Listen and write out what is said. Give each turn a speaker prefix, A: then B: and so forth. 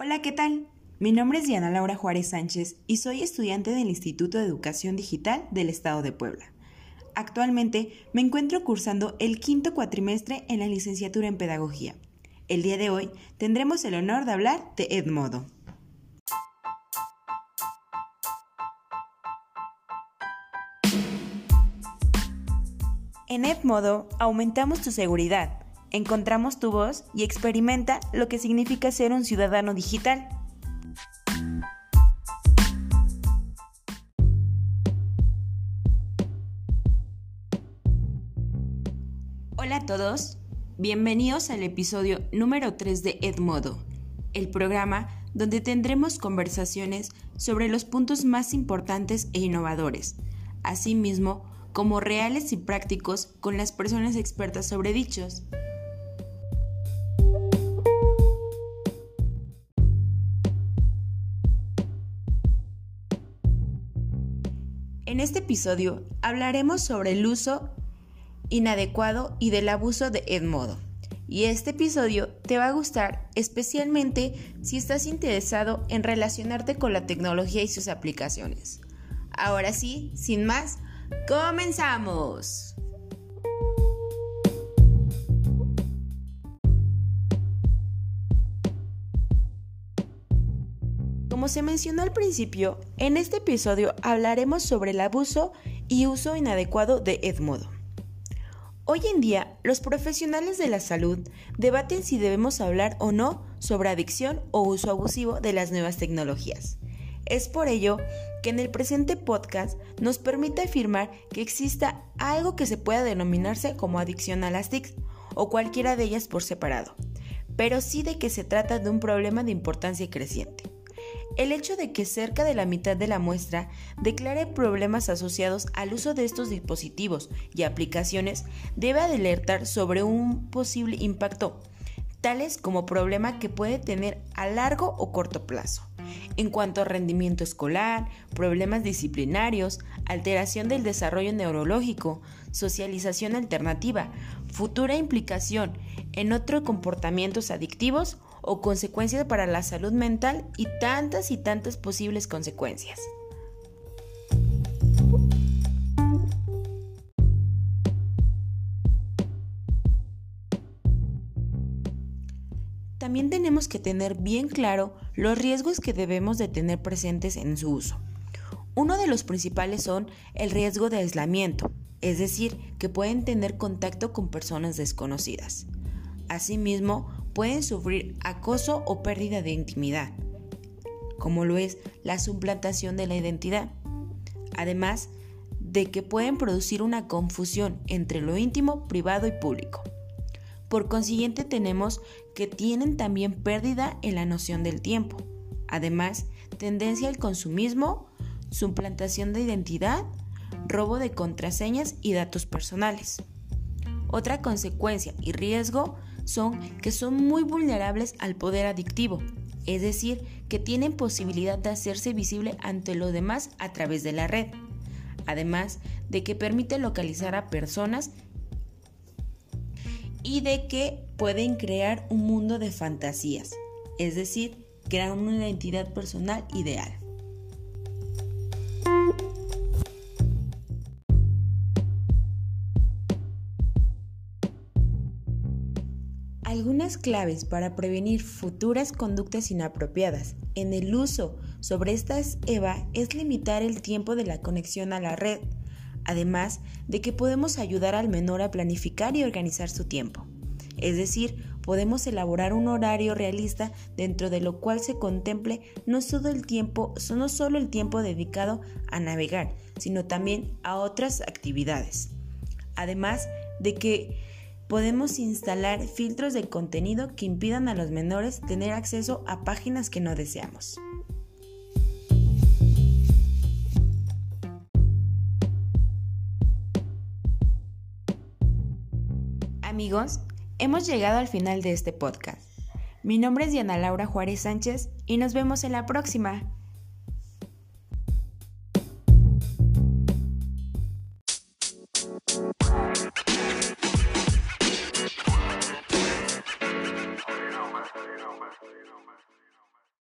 A: Hola, ¿qué tal? Mi nombre es Diana Laura Juárez Sánchez y soy estudiante del Instituto de Educación Digital del Estado de Puebla. Actualmente me encuentro cursando el quinto cuatrimestre en la licenciatura en Pedagogía. El día de hoy tendremos el honor de hablar de Edmodo. En Edmodo aumentamos tu seguridad, encontramos tu voz y experimenta lo que significa ser un ciudadano digital. Hola a todos, bienvenidos al episodio número 3 de Edmodo, el programa donde tendremos conversaciones sobre los puntos más importantes e innovadores, asimismo como reales y prácticos con las personas expertas sobre dichos. En este episodio hablaremos sobre el uso inadecuado y del abuso de Edmodo. Y este episodio te va a gustar especialmente si estás interesado en relacionarte con la tecnología y sus aplicaciones. Ahora sí, sin más, comenzamos. Como se mencionó al principio, en este episodio hablaremos sobre el abuso y uso inadecuado de Edmodo. Hoy en día, los profesionales de la salud debaten si debemos hablar o no sobre adicción o uso abusivo de las nuevas tecnologías. Es por ello que en el presente podcast nos permite afirmar que exista algo que se pueda denominarse como adicción a las TICs o cualquiera de ellas por separado, pero sí de que se trata de un problema de importancia creciente. El hecho de que cerca de la mitad de la muestra declare problemas asociados al uso de estos dispositivos y aplicaciones debe alertar sobre un posible impacto, tales como problema que puede tener a largo o corto plazo. En cuanto a rendimiento escolar, problemas disciplinarios, alteración del desarrollo neurológico, socialización alternativa, futura implicación en otros comportamientos adictivos o consecuencias para la salud mental y tantas y tantas posibles consecuencias. También tenemos que tener bien claro los riesgos que debemos de tener presentes en su uso. Uno de los principales son el riesgo de aislamiento, es decir, que pueden tener contacto con personas desconocidas. Asimismo, pueden sufrir acoso o pérdida de intimidad, como lo es la suplantación de la identidad. Además de que pueden producir una confusión entre lo íntimo, privado y público. Por consiguiente tenemos que tienen también pérdida en la noción del tiempo. Además, tendencia al consumismo, suplantación de identidad, robo de contraseñas y datos personales. Otra consecuencia y riesgo son que son muy vulnerables al poder adictivo, es decir, que tienen posibilidad de hacerse visible ante los demás a través de la red, además de que permite localizar a personas y de que pueden crear un mundo de fantasías, es decir, crear una identidad personal ideal. Algunas claves para prevenir futuras conductas inapropiadas en el uso sobre estas EVA es limitar el tiempo de la conexión a la red, además de que podemos ayudar al menor a planificar y organizar su tiempo. Es decir, podemos elaborar un horario realista dentro de lo cual se contemple no solo el tiempo, no solo el tiempo dedicado a navegar, sino también a otras actividades. Además de que podemos instalar filtros de contenido que impidan a los menores tener acceso a páginas que no deseamos. Amigos, hemos llegado al final de este podcast. Mi nombre es Diana Laura Juárez Sánchez y nos vemos en la próxima.